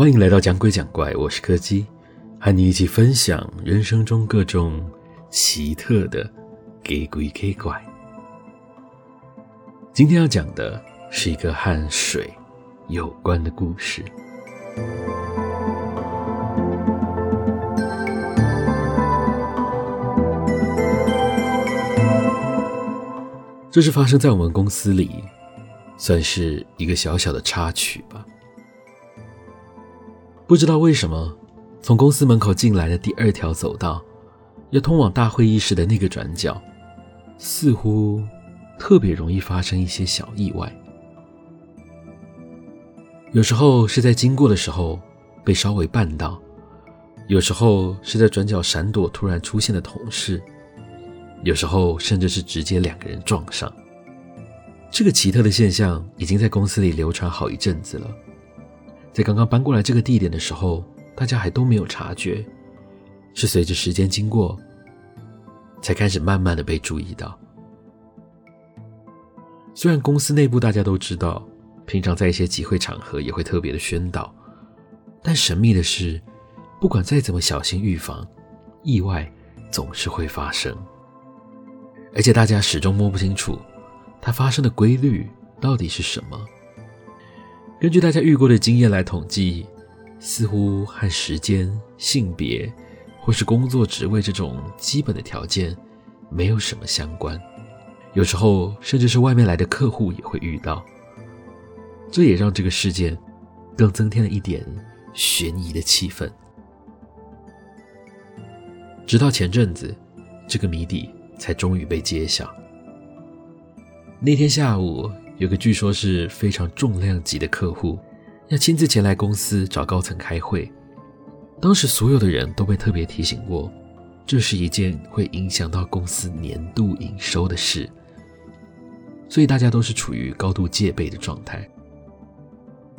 欢迎来到讲鬼讲怪，我是柯基，和你一起分享人生中各种奇特的给鬼假怪。今天要讲的是一个和水有关的故事。这是发生在我们公司里，算是一个小小的插曲吧。不知道为什么，从公司门口进来的第二条走道，要通往大会议室的那个转角，似乎特别容易发生一些小意外。有时候是在经过的时候被稍微绊到，有时候是在转角闪躲突然出现的同事。有时候甚至是直接两个人撞上，这个奇特的现象已经在公司里流传好一阵子了。在刚刚搬过来这个地点的时候，大家还都没有察觉，是随着时间经过，才开始慢慢的被注意到。虽然公司内部大家都知道，平常在一些集会场合也会特别的宣导，但神秘的是，不管再怎么小心预防，意外总是会发生。而且大家始终摸不清楚，它发生的规律到底是什么。根据大家遇过的经验来统计，似乎和时间、性别或是工作职位这种基本的条件没有什么相关。有时候甚至是外面来的客户也会遇到，这也让这个事件更增添了一点悬疑的气氛。直到前阵子，这个谜底。才终于被揭晓。那天下午，有个据说是非常重量级的客户，要亲自前来公司找高层开会。当时所有的人都被特别提醒过，这是一件会影响到公司年度营收的事，所以大家都是处于高度戒备的状态。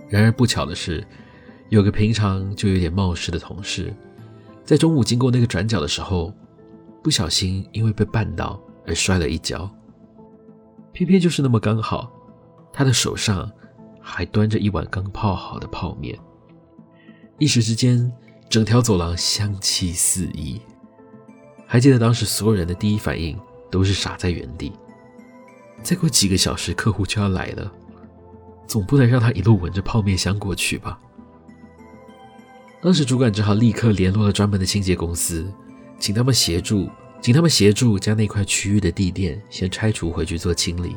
然而不巧的是，有个平常就有点冒失的同事，在中午经过那个转角的时候，不小心因为被绊倒而摔了一跤，偏偏就是那么刚好，他的手上还端着一碗刚泡好的泡面，一时之间，整条走廊香气四溢。还记得当时所有人的第一反应都是傻在原地。再过几个小时，客户就要来了，总不能让他一路闻着泡面香过去吧？当时主管只好立刻联络了专门的清洁公司。请他们协助，请他们协助将那块区域的地垫先拆除回去做清理，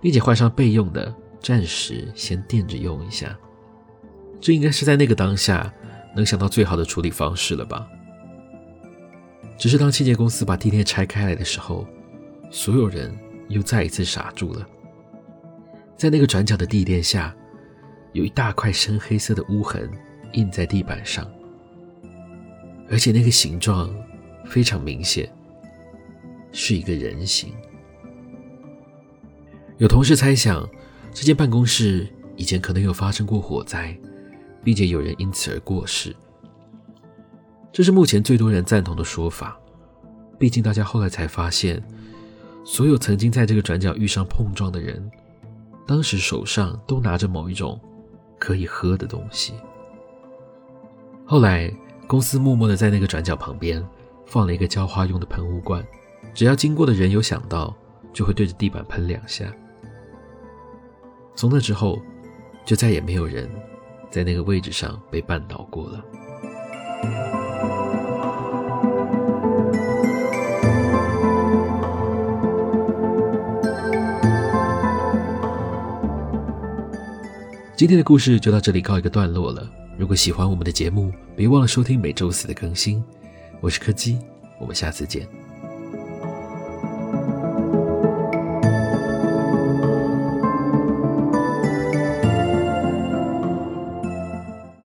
并且换上备用的，暂时先垫着用一下。这应该是在那个当下能想到最好的处理方式了吧？只是当清洁公司把地垫拆开来的时候，所有人又再一次傻住了。在那个转角的地垫下，有一大块深黑色的污痕印在地板上，而且那个形状。非常明显，是一个人形。有同事猜想，这间办公室以前可能有发生过火灾，并且有人因此而过世。这是目前最多人赞同的说法。毕竟大家后来才发现，所有曾经在这个转角遇上碰撞的人，当时手上都拿着某一种可以喝的东西。后来公司默默地在那个转角旁边。放了一个浇花用的喷雾罐，只要经过的人有想到，就会对着地板喷两下。从那之后，就再也没有人在那个位置上被绊倒过了。今天的故事就到这里告一个段落了。如果喜欢我们的节目，别忘了收听每周四的更新。我是柯基，我们下次见。